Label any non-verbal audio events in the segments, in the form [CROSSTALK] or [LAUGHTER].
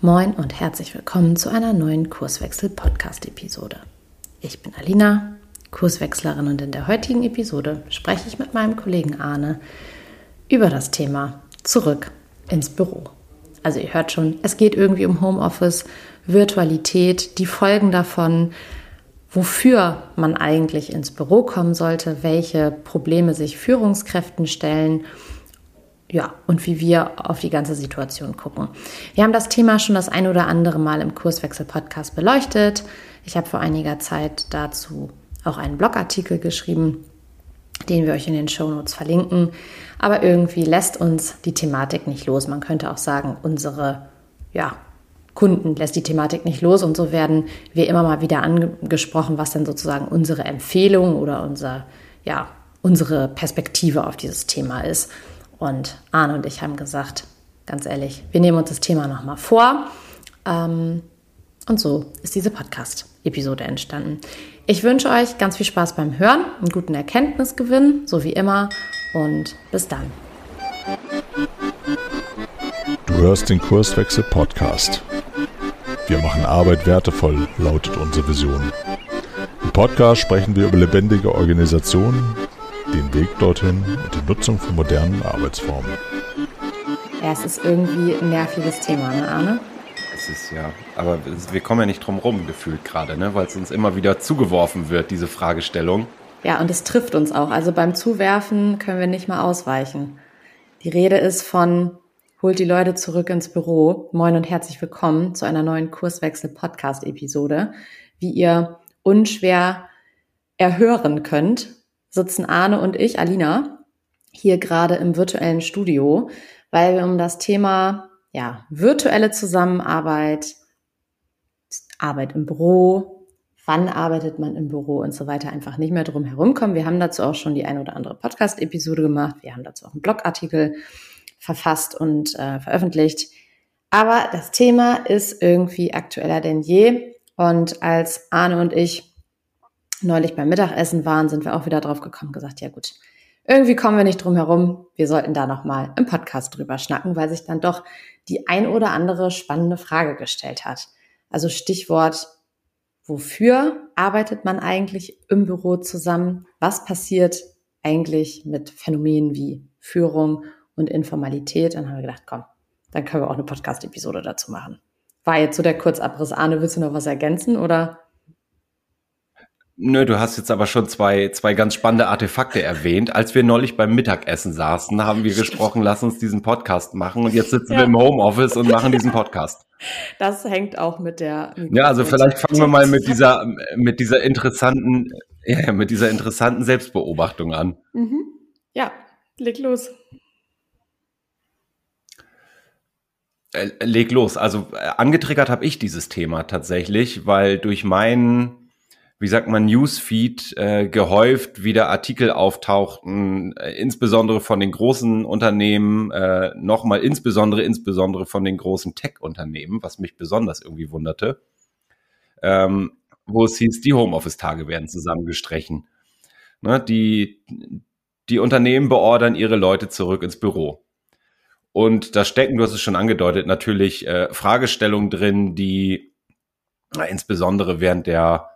Moin und herzlich willkommen zu einer neuen Kurswechsel-Podcast-Episode. Ich bin Alina, Kurswechslerin und in der heutigen Episode spreche ich mit meinem Kollegen Arne über das Thema Zurück ins Büro. Also ihr hört schon, es geht irgendwie um Homeoffice, Virtualität, die Folgen davon, wofür man eigentlich ins Büro kommen sollte, welche Probleme sich Führungskräften stellen – ja, und wie wir auf die ganze Situation gucken. Wir haben das Thema schon das ein oder andere Mal im Kurswechsel-Podcast beleuchtet. Ich habe vor einiger Zeit dazu auch einen Blogartikel geschrieben, den wir euch in den Shownotes verlinken. Aber irgendwie lässt uns die Thematik nicht los. Man könnte auch sagen, unsere ja, Kunden lässt die Thematik nicht los. Und so werden wir immer mal wieder angesprochen, was denn sozusagen unsere Empfehlung oder unser, ja, unsere Perspektive auf dieses Thema ist. Und Arne und ich haben gesagt, ganz ehrlich, wir nehmen uns das Thema nochmal vor. Ähm, und so ist diese Podcast-Episode entstanden. Ich wünsche euch ganz viel Spaß beim Hören, einen guten Erkenntnisgewinn, so wie immer. Und bis dann. Du hörst den Kurswechsel Podcast. Wir machen Arbeit wertevoll, lautet unsere Vision. Im Podcast sprechen wir über lebendige Organisationen den Weg dorthin und die Nutzung von modernen Arbeitsformen. Ja, es ist irgendwie ein nerviges Thema, ne, Arne? Es ist ja, aber wir kommen ja nicht drum rum gefühlt gerade, ne, weil es uns immer wieder zugeworfen wird, diese Fragestellung. Ja, und es trifft uns auch. Also beim Zuwerfen können wir nicht mal ausweichen. Die Rede ist von holt die Leute zurück ins Büro. Moin und herzlich willkommen zu einer neuen Kurswechsel-Podcast-Episode. Wie ihr unschwer erhören könnt, sitzen Arne und ich, Alina, hier gerade im virtuellen Studio, weil wir um das Thema ja, virtuelle Zusammenarbeit, Arbeit im Büro, wann arbeitet man im Büro und so weiter einfach nicht mehr drum herum kommen. Wir haben dazu auch schon die ein oder andere Podcast-Episode gemacht. Wir haben dazu auch einen Blogartikel verfasst und äh, veröffentlicht. Aber das Thema ist irgendwie aktueller denn je. Und als Arne und ich neulich beim Mittagessen waren, sind wir auch wieder drauf gekommen, gesagt, ja gut, irgendwie kommen wir nicht drum herum. Wir sollten da nochmal im Podcast drüber schnacken, weil sich dann doch die ein oder andere spannende Frage gestellt hat. Also Stichwort, wofür arbeitet man eigentlich im Büro zusammen? Was passiert eigentlich mit Phänomenen wie Führung und Informalität? Dann haben wir gedacht, komm, dann können wir auch eine Podcast-Episode dazu machen. War jetzt so der Kurzabriss. Arne, willst du noch was ergänzen oder? Nö, du hast jetzt aber schon zwei, zwei ganz spannende Artefakte erwähnt. Als wir neulich beim Mittagessen saßen, haben wir gesprochen, lass uns diesen Podcast machen. Und jetzt sitzen ja. wir im Homeoffice und machen diesen Podcast. Das hängt auch mit der. Ja, also vielleicht fangen wir mal mit dieser, mit dieser interessanten, ja, mit dieser interessanten Selbstbeobachtung an. Mhm. Ja, leg los. Äh, leg los. Also äh, angetriggert habe ich dieses Thema tatsächlich, weil durch meinen wie sagt man, Newsfeed äh, gehäuft wieder Artikel auftauchten, äh, insbesondere von den großen Unternehmen, äh, nochmal insbesondere, insbesondere von den großen Tech-Unternehmen, was mich besonders irgendwie wunderte, ähm, wo es hieß, die Homeoffice-Tage werden zusammengestrichen. Ne, die, die Unternehmen beordern ihre Leute zurück ins Büro. Und da stecken, du hast es schon angedeutet, natürlich äh, Fragestellungen drin, die na, insbesondere während der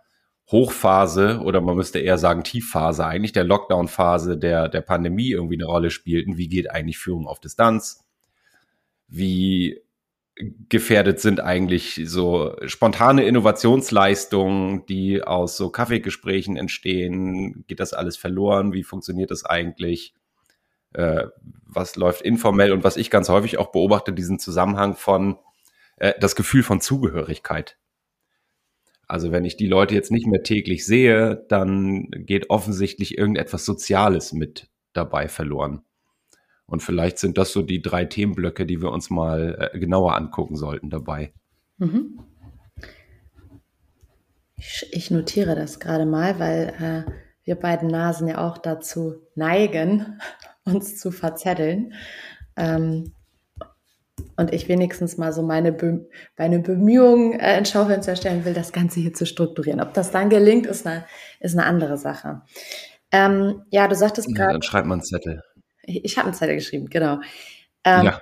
Hochphase oder man müsste eher sagen Tiefphase eigentlich, der Lockdown-Phase der, der Pandemie irgendwie eine Rolle spielten. Wie geht eigentlich Führung auf Distanz? Wie gefährdet sind eigentlich so spontane Innovationsleistungen, die aus so Kaffeegesprächen entstehen? Geht das alles verloren? Wie funktioniert das eigentlich? Äh, was läuft informell? Und was ich ganz häufig auch beobachte, diesen Zusammenhang von äh, das Gefühl von Zugehörigkeit. Also wenn ich die Leute jetzt nicht mehr täglich sehe, dann geht offensichtlich irgendetwas Soziales mit dabei verloren. Und vielleicht sind das so die drei Themenblöcke, die wir uns mal äh, genauer angucken sollten dabei. Mhm. Ich, ich, notiere das gerade mal, weil äh, wir beiden Nasen ja auch dazu neigen, [LAUGHS] uns zu verzetteln. Ähm, und ich wenigstens mal so meine, Be meine Bemühungen äh, ins Schaufenster stellen will, das Ganze hier zu strukturieren. Ob das dann gelingt, ist eine, ist eine andere Sache. Ähm, ja, du sagtest gerade. Ja, dann schreibt man einen Zettel. Ich, ich habe einen Zettel geschrieben, genau. Ähm, ja.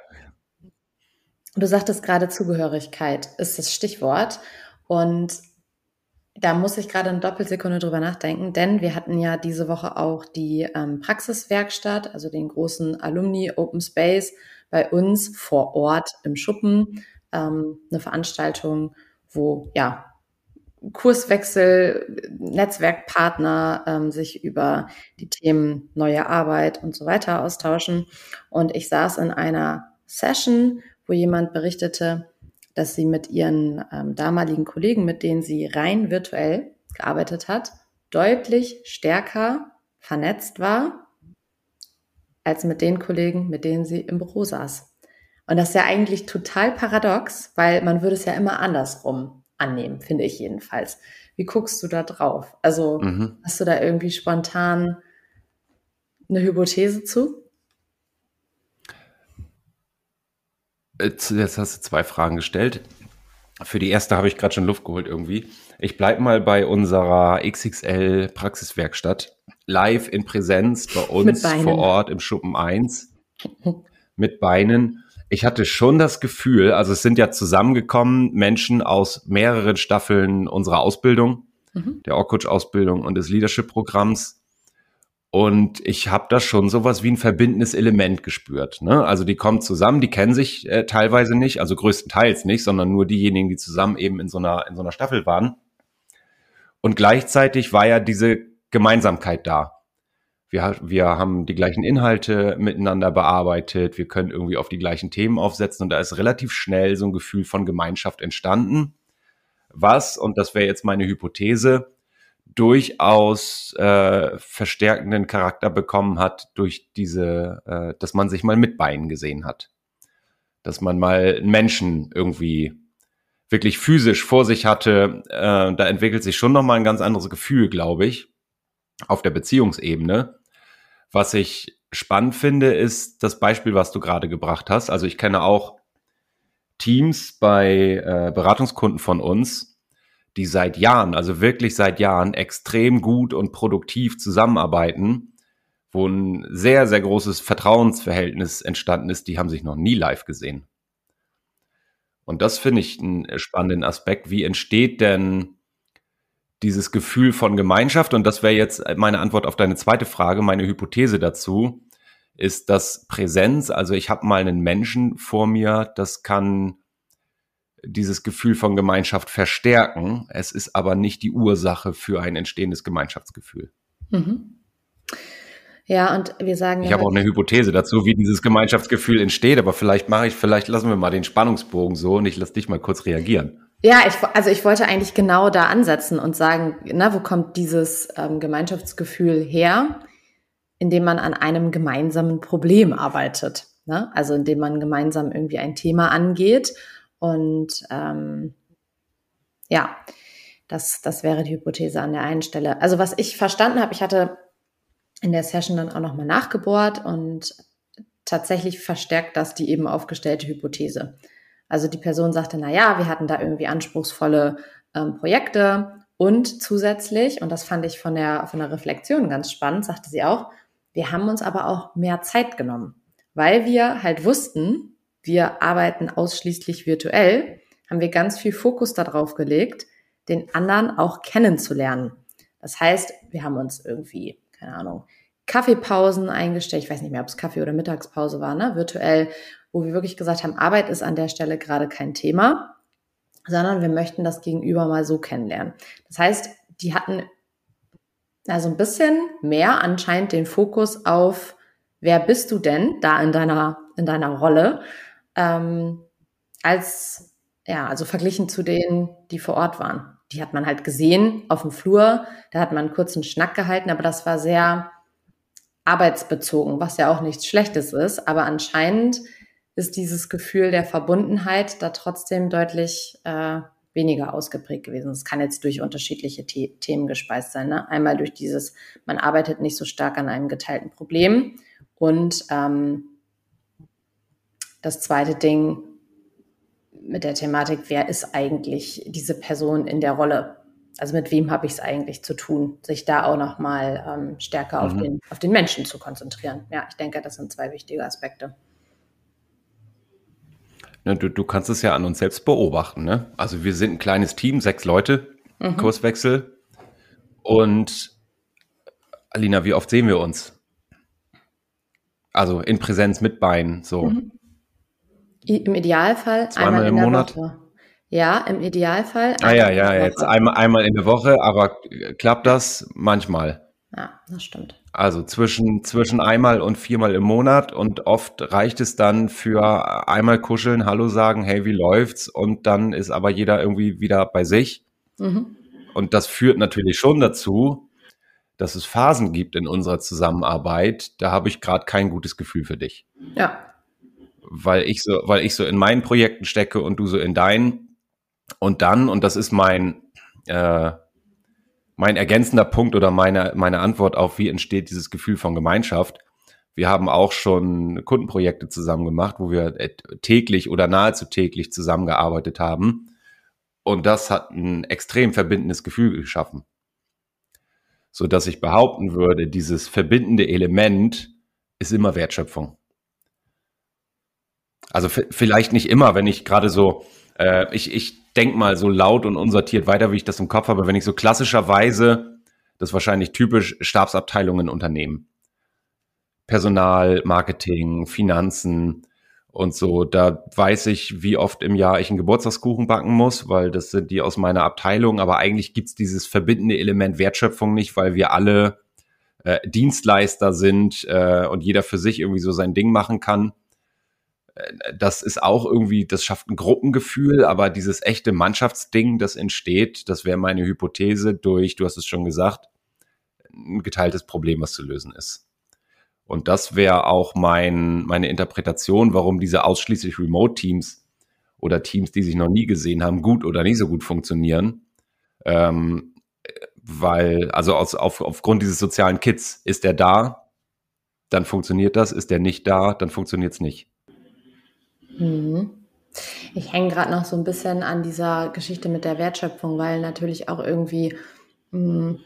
Du sagtest gerade Zugehörigkeit ist das Stichwort. Und da muss ich gerade eine Doppelsekunde drüber nachdenken, denn wir hatten ja diese Woche auch die ähm, Praxiswerkstatt, also den großen Alumni Open Space bei uns vor Ort im Schuppen. Ähm, eine Veranstaltung, wo ja Kurswechsel, Netzwerkpartner ähm, sich über die Themen neue Arbeit und so weiter austauschen. Und ich saß in einer Session, wo jemand berichtete, dass sie mit ihren ähm, damaligen Kollegen, mit denen sie rein virtuell gearbeitet hat, deutlich stärker vernetzt war als mit den Kollegen, mit denen sie im Büro saß. Und das ist ja eigentlich total paradox, weil man würde es ja immer andersrum annehmen, finde ich jedenfalls. Wie guckst du da drauf? Also mhm. hast du da irgendwie spontan eine Hypothese zu? Jetzt hast du zwei Fragen gestellt. Für die erste habe ich gerade schon Luft geholt irgendwie. Ich bleibe mal bei unserer XXL Praxiswerkstatt. Live in Präsenz bei uns vor Ort im Schuppen 1 mit Beinen. Ich hatte schon das Gefühl, also es sind ja zusammengekommen Menschen aus mehreren Staffeln unserer Ausbildung, mhm. der Orkutsch-Ausbildung und des Leadership-Programms und ich habe da schon sowas wie ein verbindendes Element gespürt. Ne? Also die kommen zusammen, die kennen sich äh, teilweise nicht, also größtenteils nicht, sondern nur diejenigen, die zusammen eben in so einer, in so einer Staffel waren. Und gleichzeitig war ja diese Gemeinsamkeit da. Wir, wir haben die gleichen Inhalte miteinander bearbeitet, wir können irgendwie auf die gleichen Themen aufsetzen und da ist relativ schnell so ein Gefühl von Gemeinschaft entstanden. Was, und das wäre jetzt meine Hypothese, durchaus äh, verstärkenden Charakter bekommen hat durch diese, äh, dass man sich mal mit Beinen gesehen hat. Dass man mal einen Menschen irgendwie wirklich physisch vor sich hatte. Äh, da entwickelt sich schon nochmal ein ganz anderes Gefühl, glaube ich, auf der Beziehungsebene. Was ich spannend finde, ist das Beispiel, was du gerade gebracht hast. Also ich kenne auch Teams bei äh, Beratungskunden von uns, die seit Jahren, also wirklich seit Jahren extrem gut und produktiv zusammenarbeiten, wo ein sehr, sehr großes Vertrauensverhältnis entstanden ist, die haben sich noch nie live gesehen. Und das finde ich einen spannenden Aspekt. Wie entsteht denn dieses Gefühl von Gemeinschaft? Und das wäre jetzt meine Antwort auf deine zweite Frage, meine Hypothese dazu, ist, dass Präsenz, also ich habe mal einen Menschen vor mir, das kann dieses Gefühl von Gemeinschaft verstärken. Es ist aber nicht die Ursache für ein entstehendes Gemeinschaftsgefühl. Mhm. Ja, und wir sagen. Ich habe auch eine Hypothese dazu, wie dieses Gemeinschaftsgefühl entsteht, aber vielleicht mache ich, vielleicht lassen wir mal den Spannungsbogen so und ich lasse dich mal kurz reagieren. Ja, ich, also ich wollte eigentlich genau da ansetzen und sagen, na, wo kommt dieses ähm, Gemeinschaftsgefühl her, indem man an einem gemeinsamen Problem arbeitet. Ne? Also indem man gemeinsam irgendwie ein Thema angeht und ähm, ja, das, das wäre die Hypothese an der einen Stelle. Also was ich verstanden habe, ich hatte in der Session dann auch nochmal nachgebohrt und tatsächlich verstärkt das die eben aufgestellte Hypothese. Also die Person sagte, na ja, wir hatten da irgendwie anspruchsvolle ähm, Projekte und zusätzlich, und das fand ich von der, von der Reflexion ganz spannend, sagte sie auch, wir haben uns aber auch mehr Zeit genommen, weil wir halt wussten, wir arbeiten ausschließlich virtuell, haben wir ganz viel Fokus darauf gelegt, den anderen auch kennenzulernen. Das heißt, wir haben uns irgendwie, keine Ahnung, Kaffeepausen eingestellt. Ich weiß nicht mehr, ob es Kaffee- oder Mittagspause war, ne? virtuell, wo wir wirklich gesagt haben, Arbeit ist an der Stelle gerade kein Thema, sondern wir möchten das Gegenüber mal so kennenlernen. Das heißt, die hatten also ein bisschen mehr anscheinend den Fokus auf, wer bist du denn da in deiner, in deiner Rolle ähm, als, ja, also verglichen zu denen, die vor Ort waren. Die hat man halt gesehen auf dem Flur, da hat man einen kurzen Schnack gehalten, aber das war sehr arbeitsbezogen, was ja auch nichts Schlechtes ist. Aber anscheinend ist dieses Gefühl der Verbundenheit da trotzdem deutlich äh, weniger ausgeprägt gewesen. Es kann jetzt durch unterschiedliche The Themen gespeist sein. Ne? Einmal durch dieses, man arbeitet nicht so stark an einem geteilten Problem und ähm, das zweite Ding mit der Thematik, wer ist eigentlich diese Person in der Rolle? Also mit wem habe ich es eigentlich zu tun? Sich da auch nochmal ähm, stärker mhm. auf, den, auf den Menschen zu konzentrieren. Ja, ich denke, das sind zwei wichtige Aspekte. Ne, du, du kannst es ja an uns selbst beobachten. Ne? Also wir sind ein kleines Team, sechs Leute, mhm. Kurswechsel. Und Alina, wie oft sehen wir uns? Also in Präsenz mit Beinen, so. Mhm. Im Idealfall Zweimal einmal im Monat. Woche. Ja, im Idealfall. Ah ja, ja, jetzt einmal, einmal in der Woche, aber klappt das manchmal? Ja, das stimmt. Also zwischen, zwischen einmal und viermal im Monat und oft reicht es dann für einmal kuscheln, Hallo sagen, hey, wie läuft's? Und dann ist aber jeder irgendwie wieder bei sich. Mhm. Und das führt natürlich schon dazu, dass es Phasen gibt in unserer Zusammenarbeit. Da habe ich gerade kein gutes Gefühl für dich. Ja. Weil ich so, weil ich so in meinen Projekten stecke und du so in deinen. Und dann, und das ist mein, äh, mein ergänzender Punkt oder meine, meine Antwort auf, wie entsteht dieses Gefühl von Gemeinschaft. Wir haben auch schon Kundenprojekte zusammen gemacht, wo wir täglich oder nahezu täglich zusammengearbeitet haben. Und das hat ein extrem verbindendes Gefühl geschaffen. So dass ich behaupten würde, dieses verbindende Element ist immer Wertschöpfung. Also vielleicht nicht immer, wenn ich gerade so, äh, ich, ich denk mal so laut und unsortiert weiter, wie ich das im Kopf habe, wenn ich so klassischerweise, das ist wahrscheinlich typisch Stabsabteilungen Unternehmen. Personal, Marketing, Finanzen und so, da weiß ich, wie oft im Jahr ich einen Geburtstagskuchen backen muss, weil das sind die aus meiner Abteilung, aber eigentlich gibt's dieses verbindende Element Wertschöpfung nicht, weil wir alle äh, Dienstleister sind äh, und jeder für sich irgendwie so sein Ding machen kann das ist auch irgendwie, das schafft ein Gruppengefühl, aber dieses echte Mannschaftsding, das entsteht, das wäre meine Hypothese durch, du hast es schon gesagt, ein geteiltes Problem, was zu lösen ist. Und das wäre auch mein, meine Interpretation, warum diese ausschließlich Remote-Teams oder Teams, die sich noch nie gesehen haben, gut oder nicht so gut funktionieren. Ähm, weil, also aus, auf, aufgrund dieses sozialen Kits, ist er da, dann funktioniert das, ist er nicht da, dann funktioniert es nicht. Mhm. Ich hänge gerade noch so ein bisschen an dieser Geschichte mit der Wertschöpfung, weil natürlich auch irgendwie mh, hm,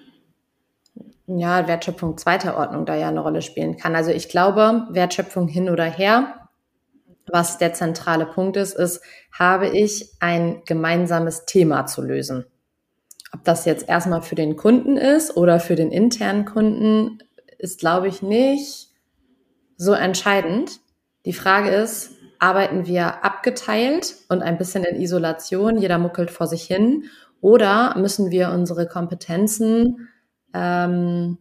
ja, Wertschöpfung zweiter Ordnung da ja eine Rolle spielen kann. Also ich glaube, Wertschöpfung hin oder her, was der zentrale Punkt ist, ist, habe ich ein gemeinsames Thema zu lösen. Ob das jetzt erstmal für den Kunden ist oder für den internen Kunden, ist, glaube ich, nicht so entscheidend. Die Frage ist, arbeiten wir abgeteilt und ein bisschen in Isolation, jeder muckelt vor sich hin, oder müssen wir unsere Kompetenzen ähm,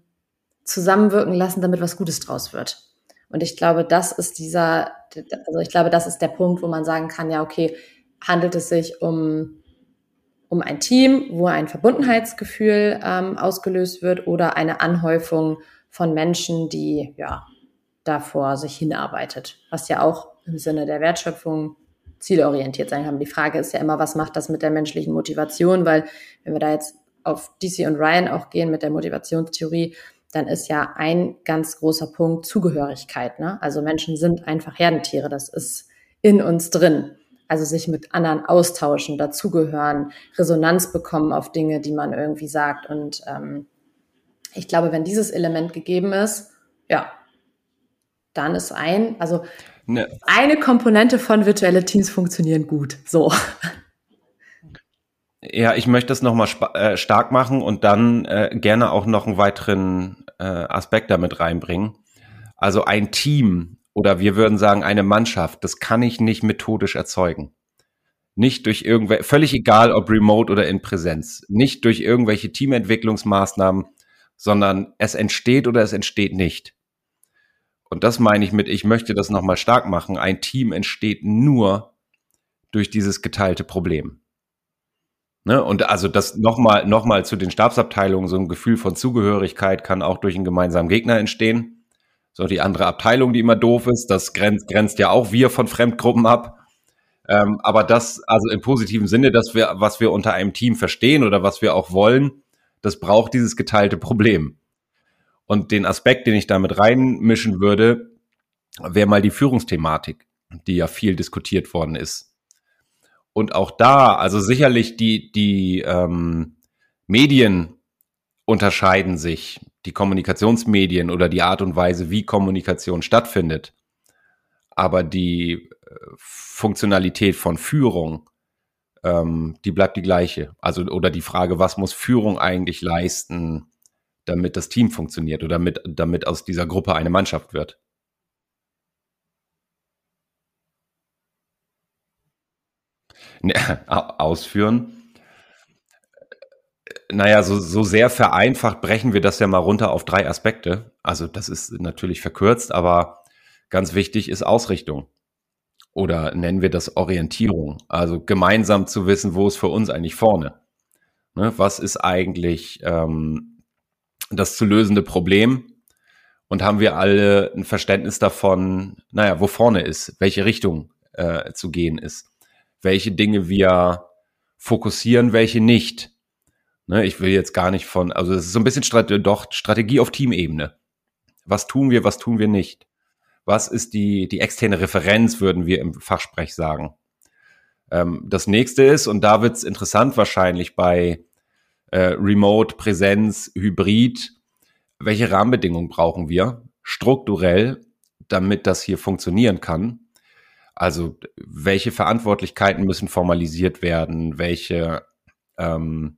zusammenwirken lassen, damit was Gutes draus wird? Und ich glaube, das ist dieser, also ich glaube, das ist der Punkt, wo man sagen kann, ja, okay, handelt es sich um, um ein Team, wo ein Verbundenheitsgefühl ähm, ausgelöst wird oder eine Anhäufung von Menschen, die ja davor sich hinarbeitet, was ja auch im Sinne der Wertschöpfung zielorientiert sein kann. Die Frage ist ja immer, was macht das mit der menschlichen Motivation? Weil wenn wir da jetzt auf DC und Ryan auch gehen mit der Motivationstheorie, dann ist ja ein ganz großer Punkt Zugehörigkeit. Ne? Also Menschen sind einfach Herdentiere. Das ist in uns drin. Also sich mit anderen austauschen, dazugehören, Resonanz bekommen auf Dinge, die man irgendwie sagt. Und ähm, ich glaube, wenn dieses Element gegeben ist, ja, dann ist ein, also Ne. Eine Komponente von virtuelle Teams funktionieren gut. So. Ja, ich möchte das nochmal äh, stark machen und dann äh, gerne auch noch einen weiteren äh, Aspekt damit reinbringen. Also ein Team oder wir würden sagen eine Mannschaft, das kann ich nicht methodisch erzeugen. Nicht durch irgendwelche, völlig egal ob remote oder in Präsenz, nicht durch irgendwelche Teamentwicklungsmaßnahmen, sondern es entsteht oder es entsteht nicht. Und das meine ich mit, ich möchte das nochmal stark machen. Ein Team entsteht nur durch dieses geteilte Problem. Ne? Und also das nochmal noch mal zu den Stabsabteilungen, so ein Gefühl von Zugehörigkeit kann auch durch einen gemeinsamen Gegner entstehen. So die andere Abteilung, die immer doof ist, das grenzt, grenzt ja auch wir von Fremdgruppen ab. Ähm, aber das, also im positiven Sinne, dass wir, was wir unter einem Team verstehen oder was wir auch wollen, das braucht dieses geteilte Problem. Und den Aspekt, den ich damit reinmischen würde, wäre mal die Führungsthematik, die ja viel diskutiert worden ist. Und auch da, also sicherlich die, die ähm, Medien unterscheiden sich, die Kommunikationsmedien oder die Art und Weise, wie Kommunikation stattfindet. Aber die Funktionalität von Führung, ähm, die bleibt die gleiche. Also, oder die Frage, was muss Führung eigentlich leisten, damit das Team funktioniert oder damit, damit aus dieser Gruppe eine Mannschaft wird? [LAUGHS] Ausführen. Naja, so, so sehr vereinfacht brechen wir das ja mal runter auf drei Aspekte. Also das ist natürlich verkürzt, aber ganz wichtig ist Ausrichtung. Oder nennen wir das Orientierung. Also gemeinsam zu wissen, wo ist für uns eigentlich vorne. Ne, was ist eigentlich ähm, das zu lösende Problem? Und haben wir alle ein Verständnis davon, naja, wo vorne ist, welche Richtung äh, zu gehen ist, welche Dinge wir fokussieren, welche nicht. Ne, ich will jetzt gar nicht von, also es ist so ein bisschen Strate, doch Strategie auf Teamebene. Was tun wir, was tun wir nicht? Was ist die, die externe Referenz, würden wir im Fachsprech sagen? Ähm, das nächste ist, und da wird's interessant wahrscheinlich bei äh, Remote, Präsenz, Hybrid, welche Rahmenbedingungen brauchen wir strukturell, damit das hier funktionieren kann? Also welche Verantwortlichkeiten müssen formalisiert werden, welche ähm,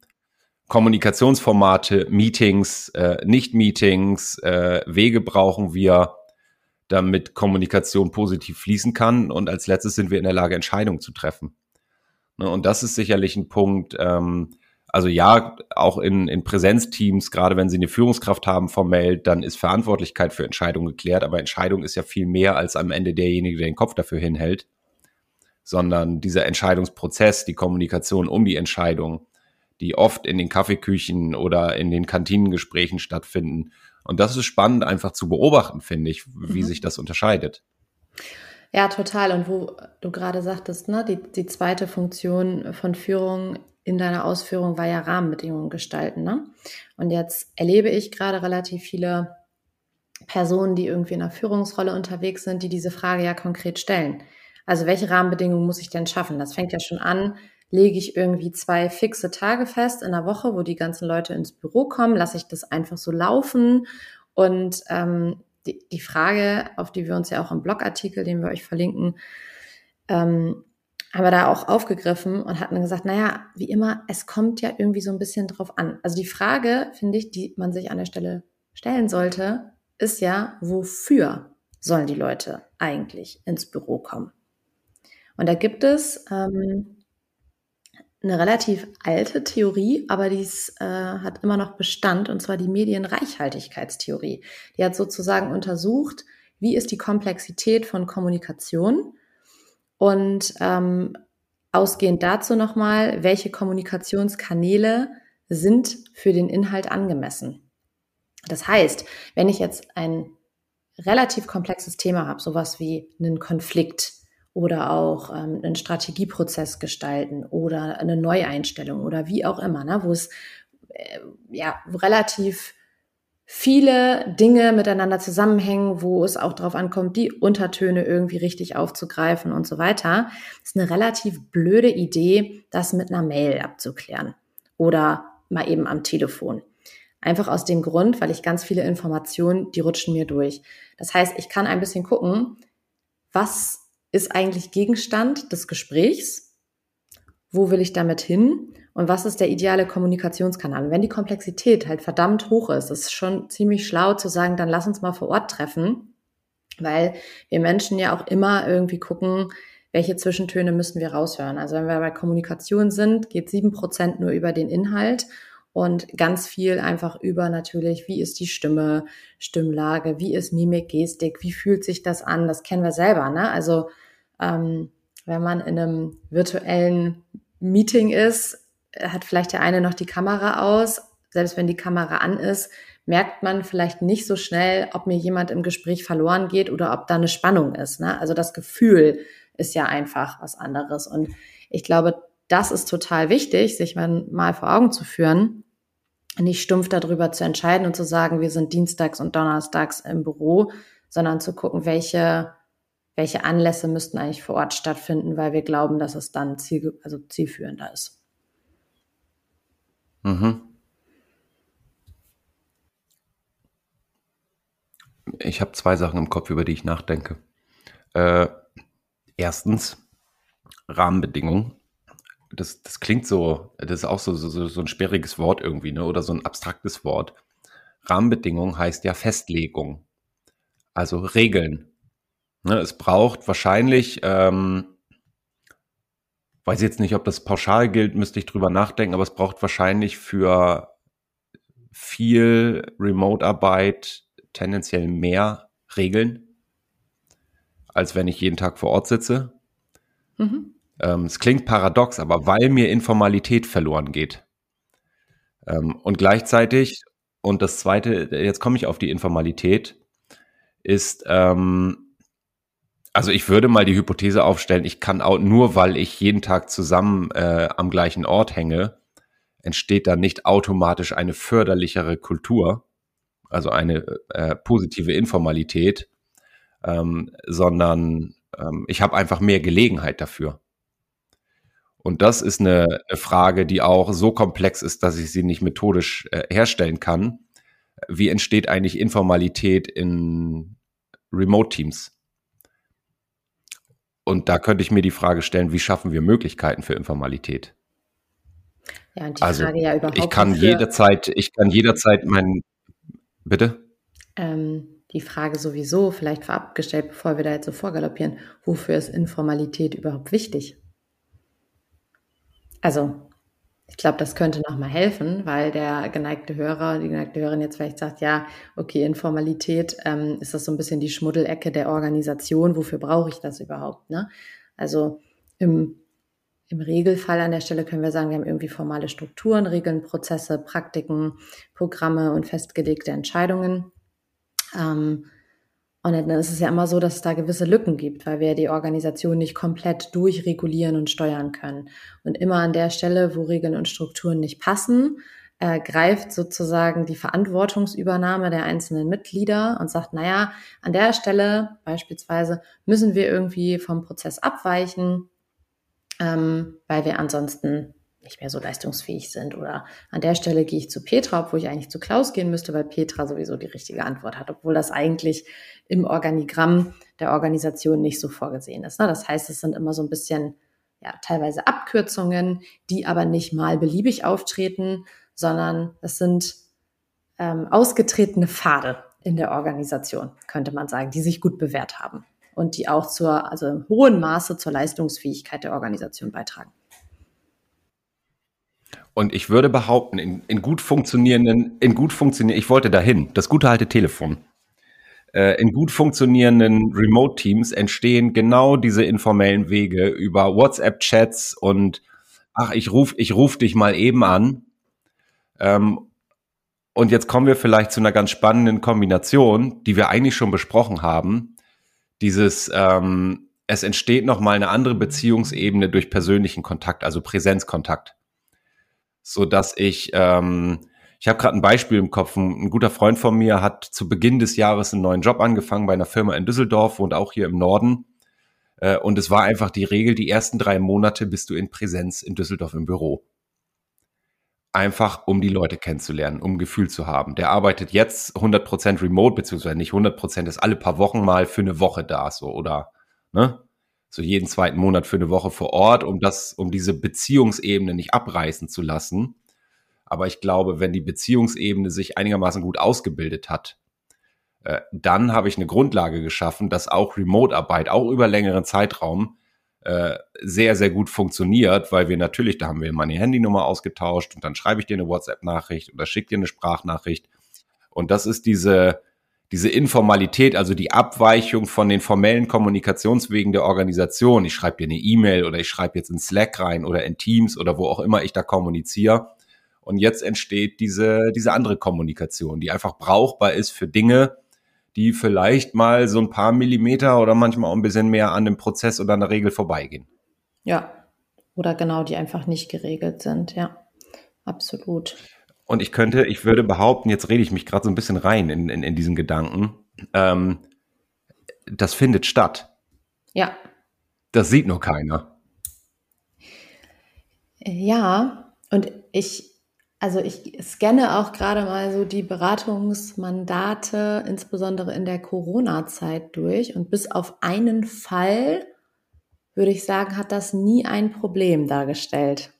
Kommunikationsformate, Meetings, äh, Nicht-Meetings, äh, Wege brauchen wir, damit Kommunikation positiv fließen kann. Und als letztes sind wir in der Lage, Entscheidungen zu treffen. Ne, und das ist sicherlich ein Punkt, ähm, also ja, auch in, in Präsenzteams, gerade wenn sie eine Führungskraft haben formell, dann ist Verantwortlichkeit für Entscheidungen geklärt, aber Entscheidung ist ja viel mehr als am Ende derjenige, der den Kopf dafür hinhält, sondern dieser Entscheidungsprozess, die Kommunikation um die Entscheidung, die oft in den Kaffeeküchen oder in den Kantinengesprächen stattfinden. Und das ist spannend einfach zu beobachten, finde ich, wie mhm. sich das unterscheidet. Ja, total. Und wo du gerade sagtest, ne, die, die zweite Funktion von Führung in deiner Ausführung war ja Rahmenbedingungen gestalten. Ne? Und jetzt erlebe ich gerade relativ viele Personen, die irgendwie in einer Führungsrolle unterwegs sind, die diese Frage ja konkret stellen. Also welche Rahmenbedingungen muss ich denn schaffen? Das fängt ja schon an, lege ich irgendwie zwei fixe Tage fest in der Woche, wo die ganzen Leute ins Büro kommen, lasse ich das einfach so laufen. Und ähm, die, die Frage, auf die wir uns ja auch im Blogartikel, den wir euch verlinken, ähm, haben wir da auch aufgegriffen und hatten gesagt, naja, wie immer, es kommt ja irgendwie so ein bisschen drauf an. Also die Frage, finde ich, die man sich an der Stelle stellen sollte, ist ja, wofür sollen die Leute eigentlich ins Büro kommen? Und da gibt es ähm, eine relativ alte Theorie, aber die äh, hat immer noch Bestand, und zwar die Medienreichhaltigkeitstheorie. Die hat sozusagen untersucht, wie ist die Komplexität von Kommunikation und ähm, ausgehend dazu nochmal, welche Kommunikationskanäle sind für den Inhalt angemessen. Das heißt, wenn ich jetzt ein relativ komplexes Thema habe, sowas wie einen Konflikt oder auch ähm, einen Strategieprozess gestalten oder eine Neueinstellung oder wie auch immer, ne, wo es äh, ja relativ viele Dinge miteinander zusammenhängen, wo es auch darauf ankommt, die Untertöne irgendwie richtig aufzugreifen und so weiter. Das ist eine relativ blöde Idee, das mit einer Mail abzuklären oder mal eben am Telefon. Einfach aus dem Grund, weil ich ganz viele Informationen, die rutschen mir durch. Das heißt, ich kann ein bisschen gucken, was ist eigentlich Gegenstand des Gesprächs? Wo will ich damit hin? Und was ist der ideale Kommunikationskanal. Und wenn die Komplexität halt verdammt hoch ist, ist es schon ziemlich schlau zu sagen, dann lass uns mal vor Ort treffen, weil wir Menschen ja auch immer irgendwie gucken, welche Zwischentöne müssen wir raushören. Also wenn wir bei Kommunikation sind, geht sieben Prozent nur über den Inhalt und ganz viel einfach über natürlich, wie ist die Stimme, Stimmlage, wie ist Mimik, Gestik, wie fühlt sich das an, das kennen wir selber. Ne? Also ähm, wenn man in einem virtuellen Meeting ist, hat vielleicht der eine noch die Kamera aus. Selbst wenn die Kamera an ist, merkt man vielleicht nicht so schnell, ob mir jemand im Gespräch verloren geht oder ob da eine Spannung ist. Ne? Also das Gefühl ist ja einfach was anderes. Und ich glaube, das ist total wichtig, sich mal vor Augen zu führen, nicht stumpf darüber zu entscheiden und zu sagen, wir sind dienstags und donnerstags im Büro, sondern zu gucken, welche, welche Anlässe müssten eigentlich vor Ort stattfinden, weil wir glauben, dass es dann ziel, also zielführender ist. Mhm. Ich habe zwei Sachen im Kopf, über die ich nachdenke. Äh, Erstens, Rahmenbedingungen. Das, das klingt so, das ist auch so, so, so ein sperriges Wort irgendwie, ne? Oder so ein abstraktes Wort. Rahmenbedingung heißt ja Festlegung. Also Regeln. Ne? Es braucht wahrscheinlich, ähm, weiß jetzt nicht, ob das pauschal gilt, müsste ich drüber nachdenken, aber es braucht wahrscheinlich für viel Remote-Arbeit tendenziell mehr Regeln, als wenn ich jeden Tag vor Ort sitze. Mhm. Ähm, es klingt paradox, aber weil mir Informalität verloren geht. Ähm, und gleichzeitig, und das Zweite, jetzt komme ich auf die Informalität, ist, ähm, also ich würde mal die Hypothese aufstellen, ich kann auch nur, weil ich jeden Tag zusammen äh, am gleichen Ort hänge, entsteht da nicht automatisch eine förderlichere Kultur, also eine äh, positive Informalität, ähm, sondern ähm, ich habe einfach mehr Gelegenheit dafür. Und das ist eine, eine, Frage, die auch so komplex ist, dass ich sie nicht methodisch äh, herstellen kann. Wie entsteht eigentlich Informalität in Remote-Teams? Und da könnte ich mir die Frage stellen, wie schaffen wir Möglichkeiten für Informalität? Ja, und die also, Frage ja überhaupt. Ich kann jederzeit, ich kann jederzeit meinen, bitte? Ähm, die Frage sowieso, vielleicht vorab gestellt, bevor wir da jetzt so vorgaloppieren, wofür ist Informalität überhaupt wichtig? Also, ich glaube, das könnte nochmal helfen, weil der geneigte Hörer, die geneigte Hörerin jetzt vielleicht sagt, ja, okay, Informalität, ähm, ist das so ein bisschen die Schmuddelecke der Organisation, wofür brauche ich das überhaupt? Ne? Also im im Regelfall an der Stelle können wir sagen, wir haben irgendwie formale Strukturen, Regeln, Prozesse, Praktiken, Programme und festgelegte Entscheidungen. Ähm, und dann ist es ja immer so, dass es da gewisse Lücken gibt, weil wir die Organisation nicht komplett durchregulieren und steuern können. Und immer an der Stelle, wo Regeln und Strukturen nicht passen, äh, greift sozusagen die Verantwortungsübernahme der einzelnen Mitglieder und sagt, naja, an der Stelle beispielsweise müssen wir irgendwie vom Prozess abweichen, ähm, weil wir ansonsten nicht mehr so leistungsfähig sind. Oder an der Stelle gehe ich zu Petra, obwohl ich eigentlich zu Klaus gehen müsste, weil Petra sowieso die richtige Antwort hat, obwohl das eigentlich im Organigramm der Organisation nicht so vorgesehen ist. Ne? Das heißt, es sind immer so ein bisschen, ja, teilweise Abkürzungen, die aber nicht mal beliebig auftreten, sondern es sind ähm, ausgetretene Pfade in der Organisation, könnte man sagen, die sich gut bewährt haben und die auch zur, also im hohen Maße zur Leistungsfähigkeit der Organisation beitragen. Und ich würde behaupten, in, in gut funktionierenden, in gut funktionierenden, ich wollte dahin, das gute alte Telefon. Äh, in gut funktionierenden Remote-Teams entstehen genau diese informellen Wege über WhatsApp-Chats und ach, ich ruf, ich ruf dich mal eben an. Ähm, und jetzt kommen wir vielleicht zu einer ganz spannenden Kombination, die wir eigentlich schon besprochen haben dieses, ähm, es entsteht nochmal eine andere Beziehungsebene durch persönlichen Kontakt, also Präsenzkontakt. So dass ich, ähm, ich habe gerade ein Beispiel im Kopf. Ein, guter Freund von mir hat zu Beginn des Jahres einen neuen Job angefangen bei einer Firma in Düsseldorf und auch hier im Norden. Äh, und es war einfach die Regel, die ersten drei Monate bist du in Präsenz in Düsseldorf im Büro einfach um die Leute kennenzulernen, um ein Gefühl zu haben. Der arbeitet jetzt 100% remote, beziehungsweise nicht 100%, ist alle paar Wochen mal für eine Woche da, so, oder, ne? So jeden zweiten Monat für eine Woche vor Ort, um das, um diese Beziehungsebene nicht abreißen zu lassen. Aber ich glaube, wenn die Beziehungsebene sich einigermaßen gut ausgebildet hat, äh, dann habe ich eine Grundlage geschaffen, dass auch Remote-Arbeit, auch über längeren Zeitraum, äh, sehr, sehr gut funktioniert, weil wir natürlich, da haben wir meine Handynummer ausgetauscht und dann schreibe ich dir eine WhatsApp-Nachricht oder schicke dir eine Sprachnachricht. Und das ist diese, diese Informalität, also die Abweichung von den formellen Kommunikationswegen der Organisation. Ich schreibe dir eine E-Mail oder ich schreibe jetzt in Slack rein oder in Teams oder wo auch immer ich da kommuniziere. Und jetzt entsteht diese, diese andere Kommunikation, die einfach brauchbar ist für Dinge, die vielleicht mal so ein paar Millimeter oder manchmal auch ein bisschen mehr an dem Prozess oder an der Regel vorbeigehen. Ja, oder genau, die einfach nicht geregelt sind, ja, absolut. Und ich könnte, ich würde behaupten, jetzt rede ich mich gerade so ein bisschen rein in, in, in diesen Gedanken, ähm, das findet statt. Ja. Das sieht nur keiner. Ja, und ich also ich scanne auch gerade mal so die Beratungsmandate, insbesondere in der Corona-Zeit durch. Und bis auf einen Fall würde ich sagen, hat das nie ein Problem dargestellt.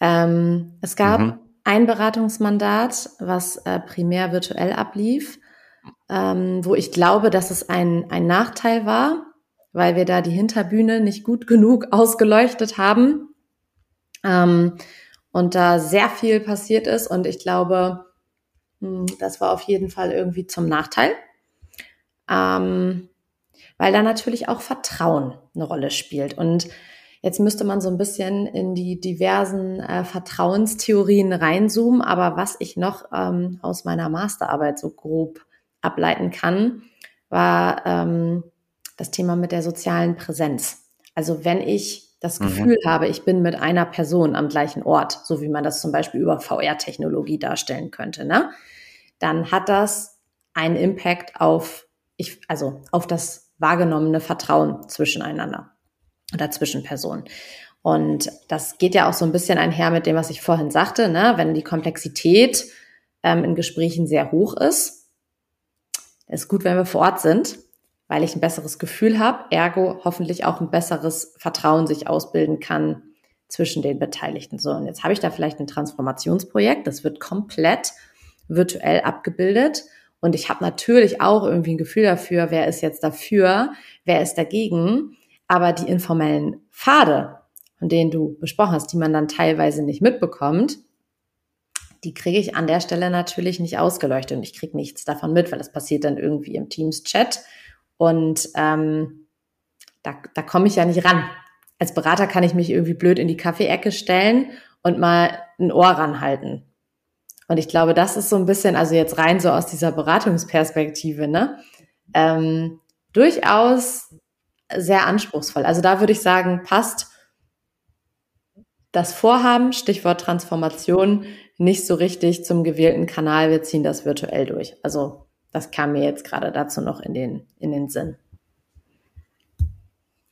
Ähm, es gab mhm. Ein Beratungsmandat, was äh, primär virtuell ablief, ähm, wo ich glaube, dass es ein, ein Nachteil war, weil wir da die Hinterbühne nicht gut [LAUGHS] genug ausgeleuchtet haben ähm, und da sehr viel passiert ist. Und ich glaube, hm, das war auf jeden Fall irgendwie zum Nachteil. Ähm, weil da natürlich auch Vertrauen eine Rolle spielt. Und jetzt müsste man so ein bisschen in die diversen äh, Vertrauenstheorien reinzoomen. Aber was ich noch ähm, aus meiner Masterarbeit so grob ableiten kann, war ähm, das Thema mit der sozialen Präsenz. Also wenn ich das mhm. Gefühl mhm. habe, ich bin mit einer Person am gleichen Ort, so wie man das zum Beispiel über VR-Technologie darstellen könnte, ne? dann hat das einen Impact auf, ich, also auf das wahrgenommene Vertrauen zwischeneinander oder zwischen Personen. Und das geht ja auch so ein bisschen einher mit dem, was ich vorhin sagte, ne? wenn die Komplexität ähm, in Gesprächen sehr hoch ist. ist gut, wenn wir vor Ort sind, weil ich ein besseres Gefühl habe, ergo hoffentlich auch ein besseres Vertrauen sich ausbilden kann zwischen den Beteiligten. So, und jetzt habe ich da vielleicht ein Transformationsprojekt, das wird komplett virtuell abgebildet und ich habe natürlich auch irgendwie ein Gefühl dafür, wer ist jetzt dafür, wer ist dagegen. Aber die informellen Pfade, von denen du besprochen hast, die man dann teilweise nicht mitbekommt, die kriege ich an der Stelle natürlich nicht ausgeleuchtet und ich kriege nichts davon mit, weil das passiert dann irgendwie im Teams-Chat und ähm, da, da komme ich ja nicht ran. Als Berater kann ich mich irgendwie blöd in die Kaffeeecke stellen und mal ein Ohr ranhalten. Und ich glaube, das ist so ein bisschen, also jetzt rein so aus dieser Beratungsperspektive, ne, ähm, durchaus sehr anspruchsvoll. Also da würde ich sagen, passt das Vorhaben, Stichwort Transformation, nicht so richtig zum gewählten Kanal. Wir ziehen das virtuell durch. Also das kam mir jetzt gerade dazu noch in den, in den Sinn.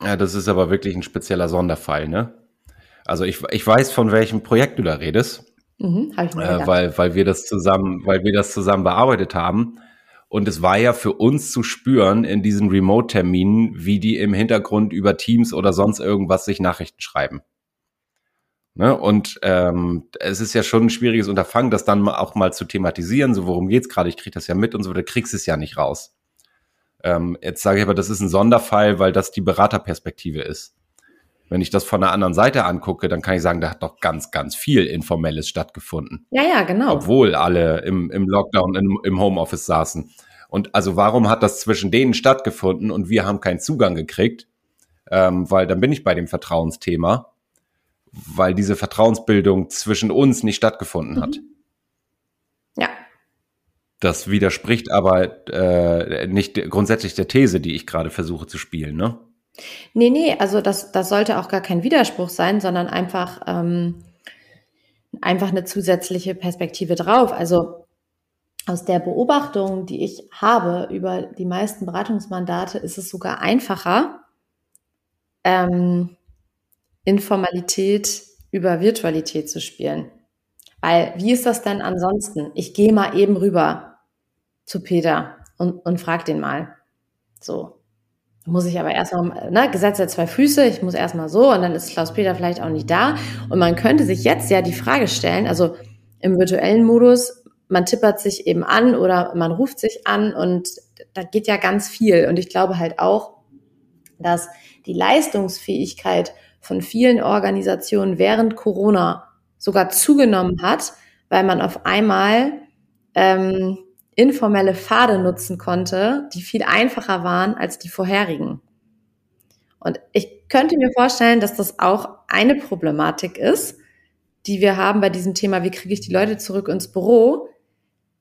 Ja, das ist aber wirklich ein spezieller Sonderfall, ne? Also ich, ich weiß, von welchem Projekt du da redest. Mhm, äh, weil, weil wir das zusammen, weil wir das zusammen bearbeitet haben. Und es war ja für uns zu spüren in diesen Remote-Terminen, wie die im Hintergrund über Teams oder sonst irgendwas sich Nachrichten schreiben. Ne? Und ähm, es ist ja schon ein schwieriges Unterfangen, das dann auch mal zu thematisieren, so worum geht's gerade, ich krieg das ja mit und so, du kriegst es ja nicht raus. Ähm, jetzt sage ich aber, das ist ein Sonderfall, weil das die Beraterperspektive ist. Wenn ich das von der anderen Seite angucke, dann kann ich sagen, da hat doch ganz, ganz viel Informelles stattgefunden. Ja, ja, genau. Obwohl alle im, im Lockdown, im, im Homeoffice saßen. Und also warum hat das zwischen denen stattgefunden und wir haben keinen Zugang gekriegt? Ähm, weil dann bin ich bei dem Vertrauensthema, weil diese Vertrauensbildung zwischen uns nicht stattgefunden mhm. hat. Ja. Das widerspricht aber äh, nicht grundsätzlich der These, die ich gerade versuche zu spielen, ne? Nee, nee, also das, das sollte auch gar kein Widerspruch sein, sondern einfach, ähm, einfach eine zusätzliche Perspektive drauf. Also aus der Beobachtung, die ich habe über die meisten Beratungsmandate, ist es sogar einfacher, ähm, Informalität über Virtualität zu spielen. Weil wie ist das denn ansonsten? Ich gehe mal eben rüber zu Peter und, und frag den mal. So, muss ich aber erstmal, ne, Gesetz der zwei Füße, ich muss erstmal so und dann ist Klaus-Peter vielleicht auch nicht da. Und man könnte sich jetzt ja die Frage stellen, also im virtuellen Modus, man tippert sich eben an oder man ruft sich an und da geht ja ganz viel. Und ich glaube halt auch, dass die Leistungsfähigkeit von vielen Organisationen während Corona sogar zugenommen hat, weil man auf einmal ähm, informelle Pfade nutzen konnte, die viel einfacher waren als die vorherigen. Und ich könnte mir vorstellen, dass das auch eine Problematik ist, die wir haben bei diesem Thema, wie kriege ich die Leute zurück ins Büro,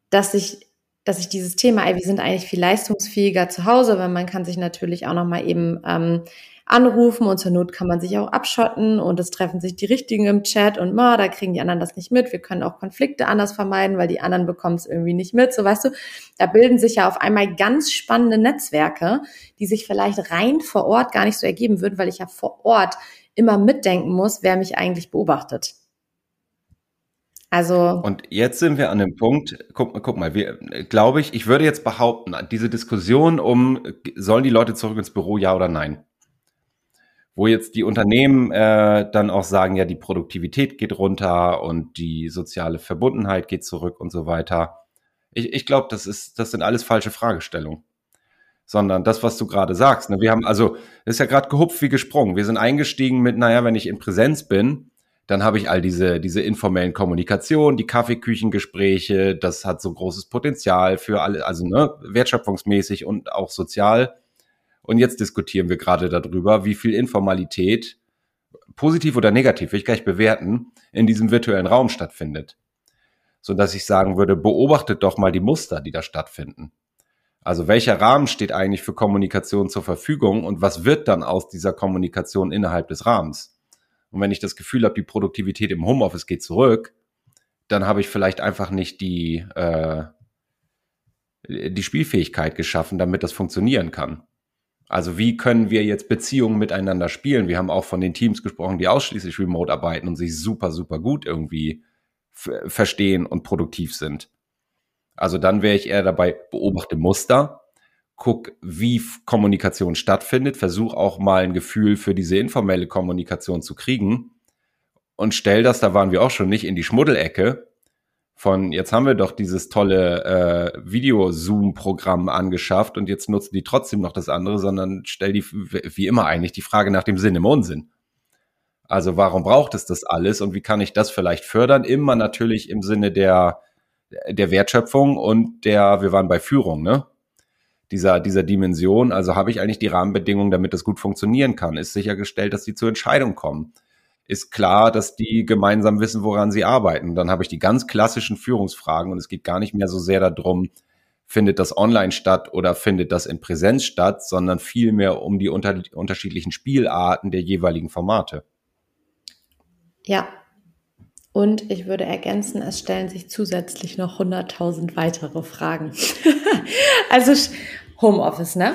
dass ich, dass ich dieses Thema, ey, wir sind eigentlich viel leistungsfähiger zu Hause, weil man kann sich natürlich auch noch mal eben ähm, anrufen und zur Not kann man sich auch abschotten und es treffen sich die Richtigen im Chat und ma, da kriegen die anderen das nicht mit. Wir können auch Konflikte anders vermeiden, weil die anderen bekommen es irgendwie nicht mit. So weißt du, da bilden sich ja auf einmal ganz spannende Netzwerke, die sich vielleicht rein vor Ort gar nicht so ergeben würden, weil ich ja vor Ort immer mitdenken muss, wer mich eigentlich beobachtet. Also. Und jetzt sind wir an dem Punkt, guck, guck mal, wir, glaube ich, ich würde jetzt behaupten, diese Diskussion um, sollen die Leute zurück ins Büro, ja oder nein? Wo jetzt die Unternehmen äh, dann auch sagen, ja, die Produktivität geht runter und die soziale Verbundenheit geht zurück und so weiter. Ich, ich glaube, das ist, das sind alles falsche Fragestellungen. Sondern das, was du gerade sagst. Ne? Wir haben also, ist ja gerade gehupft wie gesprungen. Wir sind eingestiegen mit, naja, wenn ich in Präsenz bin, dann habe ich all diese, diese informellen Kommunikation, die Kaffeeküchengespräche, das hat so großes Potenzial für alle, also ne, wertschöpfungsmäßig und auch sozial. Und jetzt diskutieren wir gerade darüber, wie viel Informalität, positiv oder negativ, will ich gleich bewerten, in diesem virtuellen Raum stattfindet. So dass ich sagen würde, beobachtet doch mal die Muster, die da stattfinden. Also welcher Rahmen steht eigentlich für Kommunikation zur Verfügung und was wird dann aus dieser Kommunikation innerhalb des Rahmens? Und wenn ich das Gefühl habe, die Produktivität im Homeoffice geht zurück, dann habe ich vielleicht einfach nicht die, äh, die Spielfähigkeit geschaffen, damit das funktionieren kann. Also wie können wir jetzt Beziehungen miteinander spielen? Wir haben auch von den Teams gesprochen, die ausschließlich remote arbeiten und sich super, super gut irgendwie verstehen und produktiv sind. Also dann wäre ich eher dabei, beobachte Muster, guck, wie Kommunikation stattfindet, versuch auch mal ein Gefühl für diese informelle Kommunikation zu kriegen und stell das, da waren wir auch schon nicht, in die Schmuddelecke, von jetzt haben wir doch dieses tolle äh, Video-Zoom-Programm angeschafft und jetzt nutzen die trotzdem noch das andere, sondern stell die, wie immer eigentlich, die Frage nach dem Sinn im Unsinn. Also warum braucht es das alles und wie kann ich das vielleicht fördern? Immer natürlich im Sinne der, der Wertschöpfung und der, wir waren bei Führung, ne? Dieser, dieser Dimension. Also habe ich eigentlich die Rahmenbedingungen, damit das gut funktionieren kann? Ist sichergestellt, dass die zur Entscheidung kommen? Ist klar, dass die gemeinsam wissen, woran sie arbeiten. Dann habe ich die ganz klassischen Führungsfragen und es geht gar nicht mehr so sehr darum, findet das online statt oder findet das in Präsenz statt, sondern vielmehr um die unter unterschiedlichen Spielarten der jeweiligen Formate. Ja. Und ich würde ergänzen, es stellen sich zusätzlich noch 100.000 weitere Fragen. [LAUGHS] also Homeoffice, ne?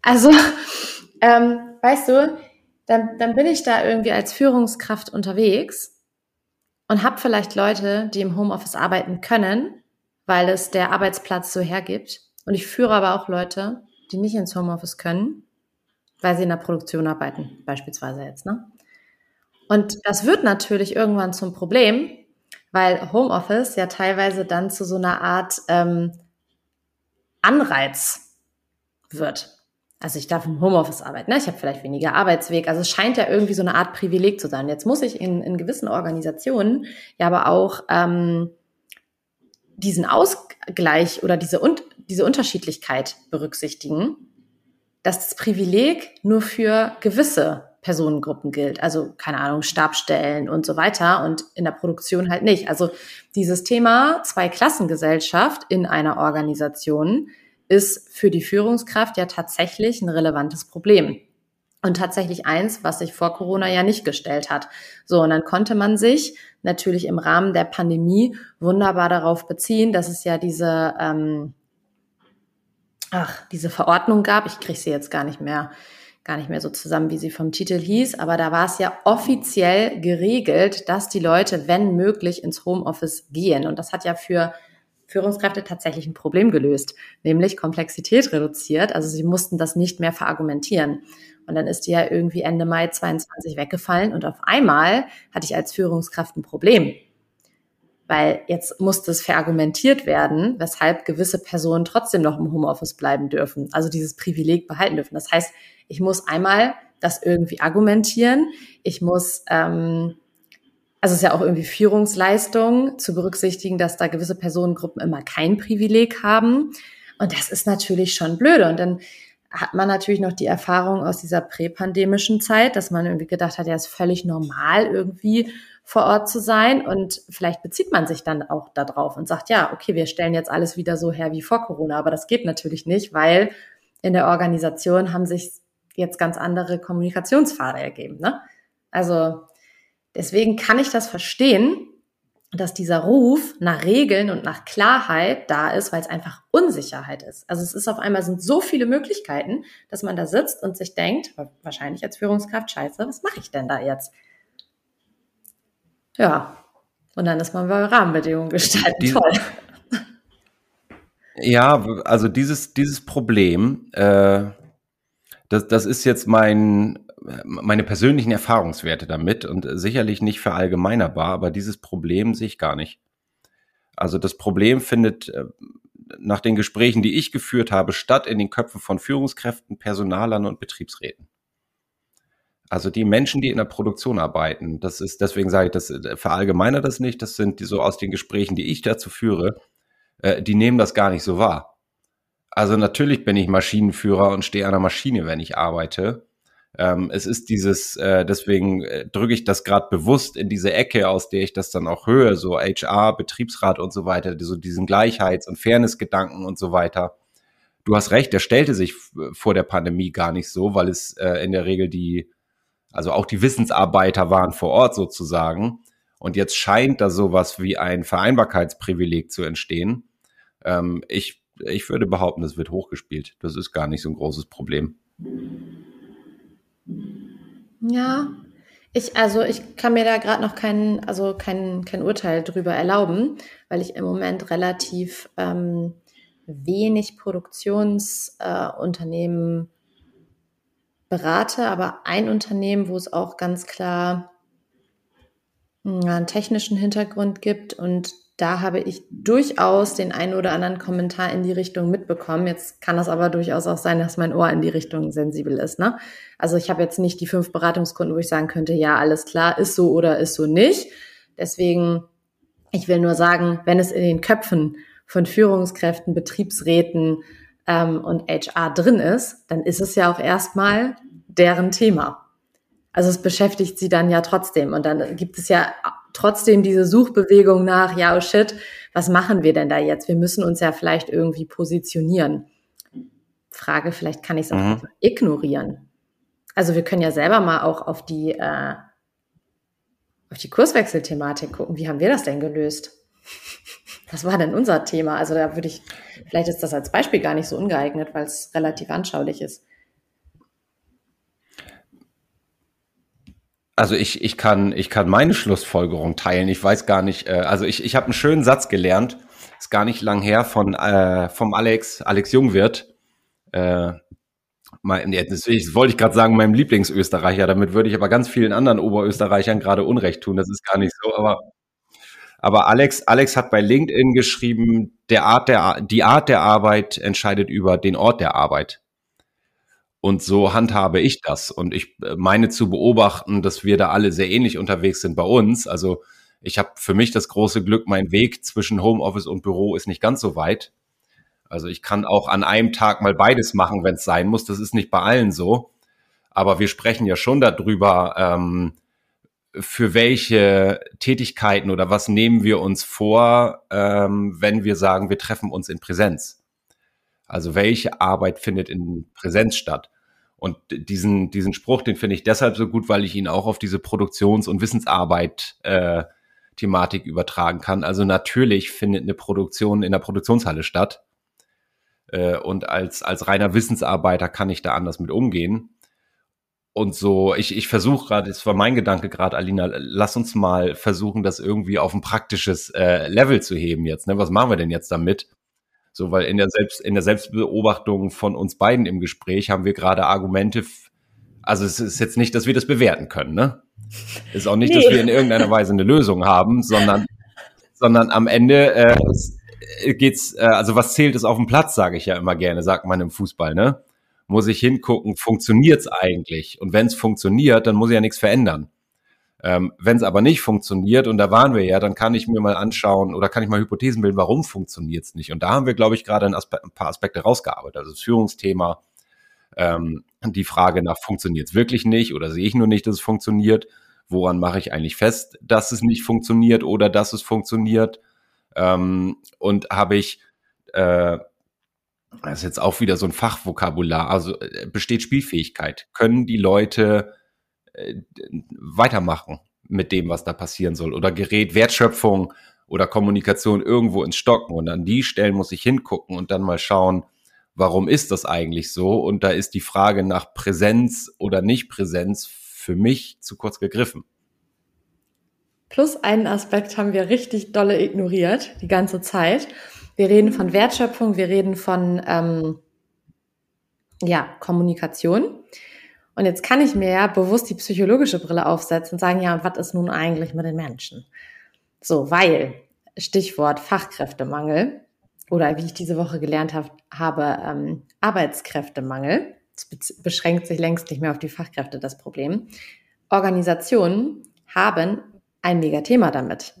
Also, ähm, weißt du, dann, dann bin ich da irgendwie als Führungskraft unterwegs und habe vielleicht Leute, die im Homeoffice arbeiten können, weil es der Arbeitsplatz so hergibt. Und ich führe aber auch Leute, die nicht ins Homeoffice können, weil sie in der Produktion arbeiten, beispielsweise jetzt. Ne? Und das wird natürlich irgendwann zum Problem, weil Homeoffice ja teilweise dann zu so einer Art ähm, Anreiz wird also ich darf im Homeoffice arbeiten, ne? ich habe vielleicht weniger Arbeitsweg. Also es scheint ja irgendwie so eine Art Privileg zu sein. Jetzt muss ich in, in gewissen Organisationen ja aber auch ähm, diesen Ausgleich oder diese, und, diese Unterschiedlichkeit berücksichtigen, dass das Privileg nur für gewisse Personengruppen gilt. Also keine Ahnung, Stabstellen und so weiter und in der Produktion halt nicht. Also dieses Thema Zweiklassengesellschaft in einer Organisation ist für die Führungskraft ja tatsächlich ein relevantes Problem. Und tatsächlich eins, was sich vor Corona ja nicht gestellt hat. So, und dann konnte man sich natürlich im Rahmen der Pandemie wunderbar darauf beziehen, dass es ja diese, ähm, ach, diese Verordnung gab. Ich kriege sie jetzt gar nicht mehr, gar nicht mehr so zusammen, wie sie vom Titel hieß. Aber da war es ja offiziell geregelt, dass die Leute, wenn möglich, ins Homeoffice gehen. Und das hat ja für Führungskräfte tatsächlich ein Problem gelöst, nämlich Komplexität reduziert. Also sie mussten das nicht mehr verargumentieren. Und dann ist die ja irgendwie Ende Mai 22 weggefallen und auf einmal hatte ich als Führungskraft ein Problem. Weil jetzt musste es verargumentiert werden, weshalb gewisse Personen trotzdem noch im Homeoffice bleiben dürfen, also dieses Privileg behalten dürfen. Das heißt, ich muss einmal das irgendwie argumentieren, ich muss ähm, also es ist ja auch irgendwie Führungsleistung zu berücksichtigen, dass da gewisse Personengruppen immer kein Privileg haben. Und das ist natürlich schon blöde. Und dann hat man natürlich noch die Erfahrung aus dieser präpandemischen Zeit, dass man irgendwie gedacht hat, ja, ist völlig normal irgendwie vor Ort zu sein. Und vielleicht bezieht man sich dann auch darauf und sagt, ja, okay, wir stellen jetzt alles wieder so her wie vor Corona. Aber das geht natürlich nicht, weil in der Organisation haben sich jetzt ganz andere Kommunikationspfade ergeben. Ne? Also Deswegen kann ich das verstehen, dass dieser Ruf nach Regeln und nach Klarheit da ist, weil es einfach Unsicherheit ist. Also es ist auf einmal sind so viele Möglichkeiten, dass man da sitzt und sich denkt, wahrscheinlich als Führungskraft, scheiße, was mache ich denn da jetzt? Ja, und dann ist man bei Rahmenbedingungen gestalten. Die, Toll. Ja, also dieses, dieses Problem, äh, das, das ist jetzt mein meine persönlichen Erfahrungswerte damit und sicherlich nicht verallgemeinerbar, aber dieses Problem sehe ich gar nicht. Also das Problem findet äh, nach den Gesprächen, die ich geführt habe, statt in den Köpfen von Führungskräften, Personalern und Betriebsräten. Also die Menschen, die in der Produktion arbeiten, das ist, deswegen sage ich, das äh, verallgemeiner das nicht, das sind die so aus den Gesprächen, die ich dazu führe, äh, die nehmen das gar nicht so wahr. Also natürlich bin ich Maschinenführer und stehe an der Maschine, wenn ich arbeite. Ähm, es ist dieses, äh, deswegen äh, drücke ich das gerade bewusst in diese Ecke, aus der ich das dann auch höre, so HR, Betriebsrat und so weiter, so diesen Gleichheits- und Fairnessgedanken und so weiter. Du hast recht, der stellte sich vor der Pandemie gar nicht so, weil es äh, in der Regel die also auch die Wissensarbeiter waren vor Ort sozusagen. Und jetzt scheint da sowas wie ein Vereinbarkeitsprivileg zu entstehen. Ähm, ich, ich würde behaupten, das wird hochgespielt. Das ist gar nicht so ein großes Problem. Ja, ich, also ich kann mir da gerade noch kein, also kein, kein Urteil drüber erlauben, weil ich im Moment relativ ähm, wenig Produktionsunternehmen äh, berate aber ein Unternehmen, wo es auch ganz klar hm, einen technischen Hintergrund gibt und da habe ich durchaus den einen oder anderen Kommentar in die Richtung mitbekommen. Jetzt kann das aber durchaus auch sein, dass mein Ohr in die Richtung sensibel ist. Ne? Also ich habe jetzt nicht die fünf Beratungskunden, wo ich sagen könnte, ja, alles klar, ist so oder ist so nicht. Deswegen, ich will nur sagen, wenn es in den Köpfen von Führungskräften, Betriebsräten, ähm, und HR drin ist, dann ist es ja auch erstmal deren Thema. Also es beschäftigt sie dann ja trotzdem. Und dann gibt es ja trotzdem diese Suchbewegung nach, ja, oh shit, was machen wir denn da jetzt? Wir müssen uns ja vielleicht irgendwie positionieren. Frage, vielleicht kann ich es auch mhm. ignorieren. Also wir können ja selber mal auch auf die, äh, auf die Kurswechselthematik gucken. Wie haben wir das denn gelöst? Was war denn unser Thema? Also da würde ich, vielleicht ist das als Beispiel gar nicht so ungeeignet, weil es relativ anschaulich ist. Also ich, ich, kann, ich kann meine Schlussfolgerung teilen. Ich weiß gar nicht, äh, also ich, ich habe einen schönen Satz gelernt, ist gar nicht lang her, von äh, vom Alex, Alex Jungwirth. Äh, mein, das wollte ich gerade sagen, meinem Lieblingsösterreicher. Damit würde ich aber ganz vielen anderen Oberösterreichern gerade Unrecht tun. Das ist gar nicht so, aber aber Alex, Alex hat bei LinkedIn geschrieben, der Art der, die Art der Arbeit entscheidet über den Ort der Arbeit. Und so handhabe ich das. Und ich äh, meine zu beobachten, dass wir da alle sehr ähnlich unterwegs sind bei uns. Also ich habe für mich das große Glück, mein Weg zwischen Homeoffice und Büro ist nicht ganz so weit. Also ich kann auch an einem Tag mal beides machen, wenn es sein muss. Das ist nicht bei allen so. Aber wir sprechen ja schon darüber, ähm, für welche Tätigkeiten oder was nehmen wir uns vor, ähm, wenn wir sagen, wir treffen uns in Präsenz? Also welche Arbeit findet in Präsenz statt? Und diesen, diesen Spruch, den finde ich deshalb so gut, weil ich ihn auch auf diese Produktions- und Wissensarbeit äh, Thematik übertragen kann. Also natürlich findet eine Produktion in der Produktionshalle statt. Äh, und als, als reiner Wissensarbeiter kann ich da anders mit umgehen und so, ich, ich versuche gerade, das war mein Gedanke gerade, Alina, lass uns mal versuchen, das irgendwie auf ein praktisches äh, Level zu heben jetzt. Ne? Was machen wir denn jetzt damit? So, weil in der Selbst, in der Selbstbeobachtung von uns beiden im Gespräch haben wir gerade Argumente, also es ist jetzt nicht, dass wir das bewerten können, ne? Ist auch nicht, nee. dass wir in irgendeiner Weise eine Lösung haben, sondern, sondern am Ende äh, geht's, äh, also was zählt es auf dem Platz, sage ich ja immer gerne, sagt man im Fußball, ne? muss ich hingucken, funktioniert es eigentlich? Und wenn es funktioniert, dann muss ich ja nichts verändern. Ähm, wenn es aber nicht funktioniert, und da waren wir ja, dann kann ich mir mal anschauen oder kann ich mal Hypothesen bilden, warum funktioniert es nicht. Und da haben wir, glaube ich, gerade ein, ein, paar Aspekte rausgearbeitet. Also das Führungsthema, ähm, die Frage nach, funktioniert es wirklich nicht oder sehe ich nur nicht, dass es funktioniert? Woran mache ich eigentlich fest, dass es nicht funktioniert oder dass es funktioniert? Ähm, und habe ich äh, das ist jetzt auch wieder so ein Fachvokabular. Also äh, besteht Spielfähigkeit? Können die Leute weitermachen mit dem, was da passieren soll? Oder gerät Wertschöpfung oder Kommunikation irgendwo ins Stocken? Und an die Stellen muss ich hingucken und dann mal schauen, warum ist das eigentlich so? Und da ist die Frage nach Präsenz oder Nicht-Präsenz für mich zu kurz gegriffen. Plus einen Aspekt haben wir richtig dolle ignoriert die ganze Zeit. Wir reden von Wertschöpfung, wir reden von ähm, ja, Kommunikation. Und jetzt kann ich mir ja bewusst die psychologische Brille aufsetzen und sagen, ja, und was ist nun eigentlich mit den Menschen? So, weil, Stichwort Fachkräftemangel oder wie ich diese Woche gelernt habe, habe ähm, Arbeitskräftemangel. Es beschränkt sich längst nicht mehr auf die Fachkräfte das Problem. Organisationen haben ein Megathema damit.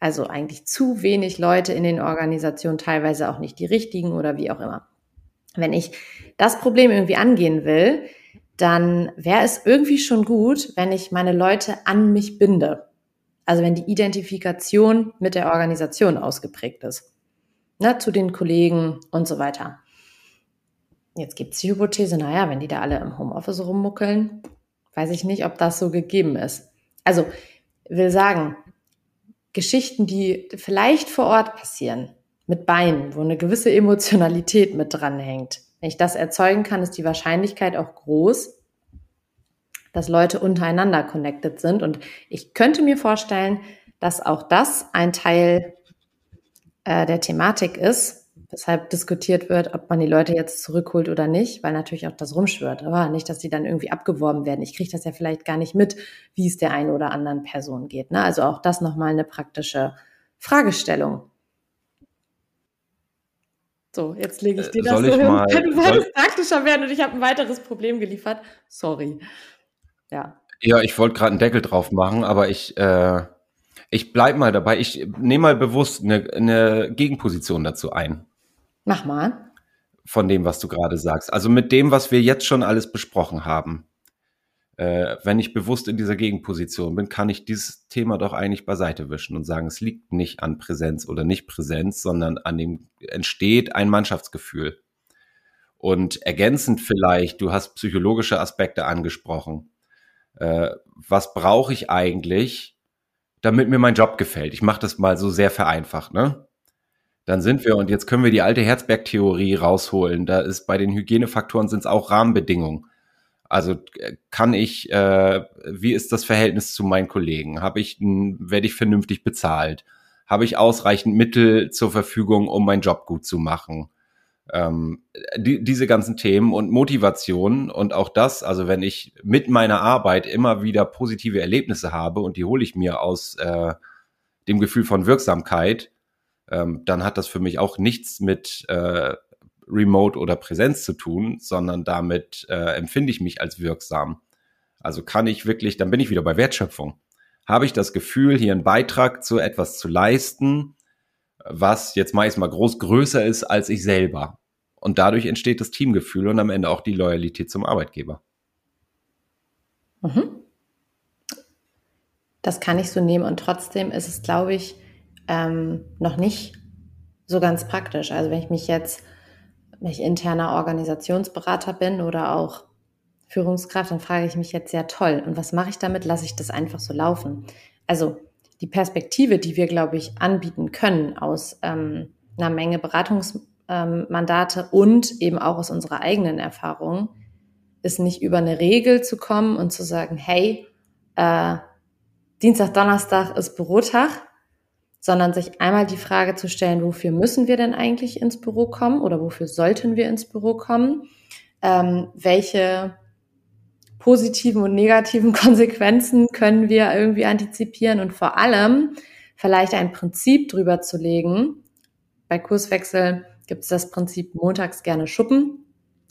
Also eigentlich zu wenig Leute in den Organisationen, teilweise auch nicht die richtigen oder wie auch immer. Wenn ich das Problem irgendwie angehen will, dann wäre es irgendwie schon gut, wenn ich meine Leute an mich binde. Also wenn die Identifikation mit der Organisation ausgeprägt ist. Ne, zu den Kollegen und so weiter. Jetzt gibt es die Hypothese, naja, wenn die da alle im Homeoffice rummuckeln, weiß ich nicht, ob das so gegeben ist. Also will sagen, Geschichten, die vielleicht vor Ort passieren, mit Beinen, wo eine gewisse Emotionalität mit dranhängt, wenn ich das erzeugen kann, ist die Wahrscheinlichkeit auch groß, dass Leute untereinander connected sind. Und ich könnte mir vorstellen, dass auch das ein Teil äh, der Thematik ist, weshalb diskutiert wird, ob man die Leute jetzt zurückholt oder nicht, weil natürlich auch das rumschwört. Aber nicht, dass die dann irgendwie abgeworben werden. Ich kriege das ja vielleicht gar nicht mit, wie es der einen oder anderen Person geht. Ne? Also auch das nochmal eine praktische Fragestellung. So, jetzt lege ich dir äh, das soll so hin. Mal, [LAUGHS] du wolltest praktischer werden und ich habe ein weiteres Problem geliefert. Sorry. Ja. Ja, ich wollte gerade einen Deckel drauf machen, aber ich, äh, ich bleib mal dabei. Ich nehme mal bewusst eine, eine Gegenposition dazu ein. Mach mal. Von dem, was du gerade sagst. Also mit dem, was wir jetzt schon alles besprochen haben äh, wenn ich bewusst in dieser Gegenposition bin, kann ich dieses Thema doch eigentlich beiseite wischen und sagen, es liegt nicht an Präsenz oder nicht Präsenz, sondern an dem entsteht ein Mannschaftsgefühl. Und ergänzend vielleicht, du hast psychologische Aspekte angesprochen. Äh, was brauche ich eigentlich, damit mir mein Job gefällt? Ich mache das mal so sehr vereinfacht, ne? Dann sind wir, und jetzt können wir die alte Herzberg-Theorie rausholen. Da ist bei den Hygienefaktoren sind es auch Rahmenbedingungen. Also äh, kann ich, äh, wie ist das Verhältnis zu meinen Kollegen? Habe ich, werde ich vernünftig bezahlt? Habe ich ausreichend Mittel zur Verfügung, um meinen Job gut zu machen? Ähm, die, diese ganzen Themen und Motivation und auch das, also wenn ich mit meiner Arbeit immer wieder positive Erlebnisse habe und die hole ich mir aus äh, dem Gefühl von Wirksamkeit, ähm, dann hat das für mich auch nichts mit äh, Remote oder Präsenz zu tun, sondern damit äh, empfinde ich mich als wirksam. Also kann ich wirklich, dann bin ich wieder bei Wertschöpfung. Habe ich das Gefühl, hier einen Beitrag zu etwas zu leisten, was jetzt meist mal groß größer ist als ich selber. Und dadurch entsteht das Teamgefühl und am Ende auch die Loyalität zum Arbeitgeber. Mhm. Das kann ich so nehmen und trotzdem ist es, glaube ich, ähm, noch nicht so ganz praktisch. Also wenn ich mich jetzt wenn ich interner Organisationsberater bin oder auch Führungskraft, dann frage ich mich jetzt sehr toll. Und was mache ich damit? Lasse ich das einfach so laufen? Also die Perspektive, die wir, glaube ich, anbieten können aus ähm, einer Menge Beratungsmandate ähm, und eben auch aus unserer eigenen Erfahrung, ist nicht über eine Regel zu kommen und zu sagen, hey, äh, Dienstag, Donnerstag ist Bürotag, sondern sich einmal die Frage zu stellen, wofür müssen wir denn eigentlich ins Büro kommen oder wofür sollten wir ins Büro kommen? Ähm, welche positiven und negativen [LAUGHS] Konsequenzen können wir irgendwie antizipieren und vor allem vielleicht ein Prinzip drüber zu legen. Bei Kurswechsel gibt es das Prinzip montags gerne schuppen.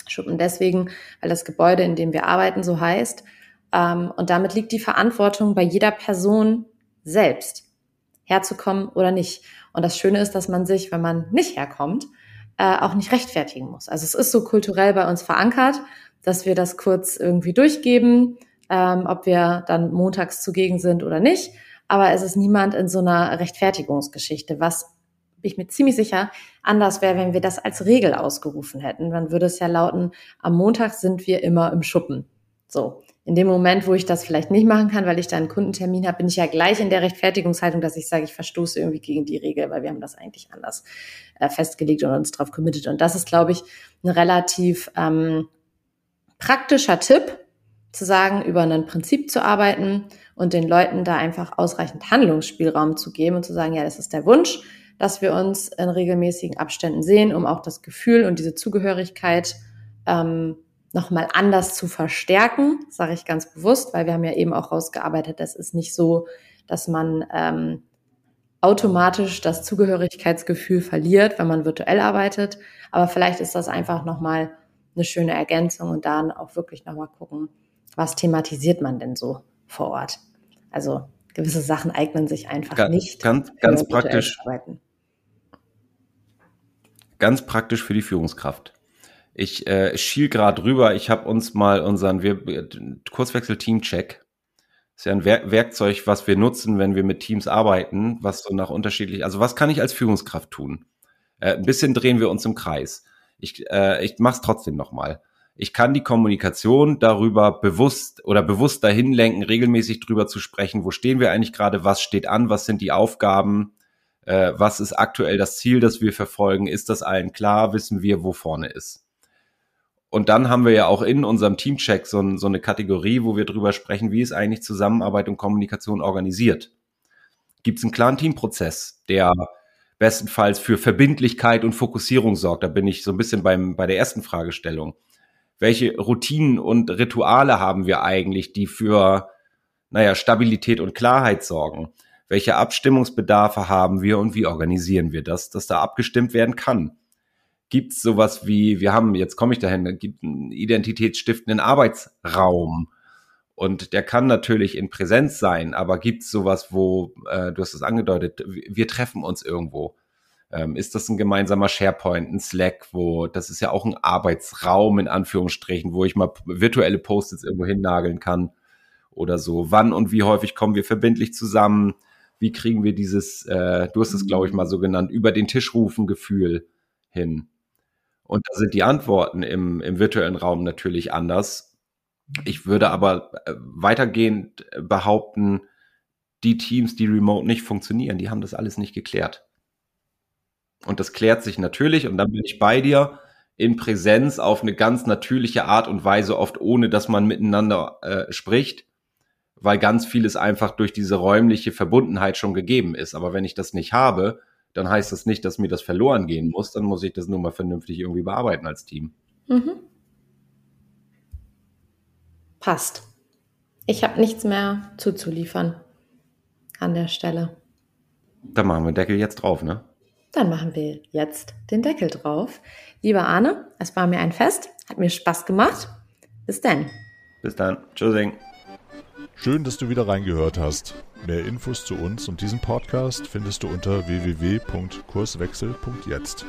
Schuppen deswegen, weil das Gebäude, in dem wir arbeiten, so heißt. Ähm, und damit liegt die Verantwortung bei jeder Person selbst herzukommen oder nicht. Und das Schöne ist, dass man sich, wenn man nicht herkommt, äh, auch nicht rechtfertigen muss. Also es ist so kulturell bei uns verankert, dass wir das kurz irgendwie durchgeben, ähm, ob wir dann montags zugegen sind oder nicht. Aber es ist niemand in so einer Rechtfertigungsgeschichte, was ich mir ziemlich sicher anders wäre, wenn wir das als Regel ausgerufen hätten. Dann würde es ja lauten, am Montag sind wir immer im Schuppen. So in dem Moment, wo ich das vielleicht nicht machen kann, weil ich da einen Kundentermin habe, bin ich ja gleich in der Rechtfertigungshaltung, dass ich sage, ich verstoße irgendwie gegen die Regel, weil wir haben das eigentlich anders äh, festgelegt und uns darauf committed. Und das ist, glaube ich, ein relativ ähm, praktischer Tipp, zu sagen, über ein Prinzip zu arbeiten und den Leuten da einfach ausreichend Handlungsspielraum zu geben und zu sagen, ja, das ist der Wunsch, dass wir uns in regelmäßigen Abständen sehen, um auch das Gefühl und diese Zugehörigkeit ähm, nochmal anders zu verstärken, sage ich ganz bewusst, weil wir haben ja eben auch rausgearbeitet, das ist nicht so, dass man ähm, automatisch das Zugehörigkeitsgefühl verliert, wenn man virtuell arbeitet. Aber vielleicht ist das einfach nochmal eine schöne Ergänzung und dann auch wirklich nochmal gucken, was thematisiert man denn so vor Ort. Also gewisse Sachen eignen sich einfach ganz, nicht. Ganz, ganz praktisch. Ganz praktisch für die Führungskraft. Ich äh, schiel gerade rüber. Ich habe uns mal unseren wir, Kurzwechsel-Team-Check. Ist ja ein Wer Werkzeug, was wir nutzen, wenn wir mit Teams arbeiten, was so nach unterschiedlich. Also was kann ich als Führungskraft tun? Äh, ein bisschen drehen wir uns im Kreis. Ich, äh, ich mache es trotzdem nochmal. Ich kann die Kommunikation darüber bewusst oder bewusst dahin lenken, regelmäßig drüber zu sprechen, wo stehen wir eigentlich gerade, was steht an, was sind die Aufgaben, äh, was ist aktuell das Ziel, das wir verfolgen, ist das allen klar, wissen wir, wo vorne ist. Und dann haben wir ja auch in unserem Teamcheck so, so eine Kategorie, wo wir drüber sprechen, wie ist eigentlich Zusammenarbeit und Kommunikation organisiert. Gibt es einen klaren Teamprozess, der bestenfalls für Verbindlichkeit und Fokussierung sorgt? Da bin ich so ein bisschen beim, bei der ersten Fragestellung. Welche Routinen und Rituale haben wir eigentlich, die für, naja, Stabilität und Klarheit sorgen? Welche Abstimmungsbedarfe haben wir und wie organisieren wir das, dass da abgestimmt werden kann? Gibt es sowas wie, wir haben, jetzt komme ich dahin, gibt einen identitätsstiftenden Arbeitsraum. Und der kann natürlich in Präsenz sein, aber gibt es sowas, wo, äh, du hast es angedeutet, wir treffen uns irgendwo. Ähm, ist das ein gemeinsamer SharePoint, ein Slack, wo, das ist ja auch ein Arbeitsraum in Anführungsstrichen, wo ich mal virtuelle Post-its irgendwo hinnageln kann oder so. Wann und wie häufig kommen wir verbindlich zusammen? Wie kriegen wir dieses, äh, du hast es, glaube ich, mal so genannt, über den Tisch rufen Gefühl hin? Und da sind die Antworten im, im virtuellen Raum natürlich anders. Ich würde aber äh, weitergehend behaupten, die Teams, die remote nicht funktionieren, die haben das alles nicht geklärt. Und das klärt sich natürlich, und dann bin ich bei dir, in Präsenz auf eine ganz natürliche Art und Weise, oft ohne dass man miteinander äh, spricht, weil ganz vieles einfach durch diese räumliche Verbundenheit schon gegeben ist. Aber wenn ich das nicht habe, dann heißt das nicht, dass mir das verloren gehen muss. Dann muss ich das nur mal vernünftig irgendwie bearbeiten als Team. Mhm. Passt. Ich habe nichts mehr zuzuliefern an der Stelle. Dann machen wir den Deckel jetzt drauf, ne? Dann machen wir jetzt den Deckel drauf. Lieber Arne, es war mir ein Fest, hat mir Spaß gemacht. Bis dann. Bis dann. Tschüssing. Schön, dass du wieder reingehört hast. Mehr Infos zu uns und diesem Podcast findest du unter www.kurswechsel.jetzt.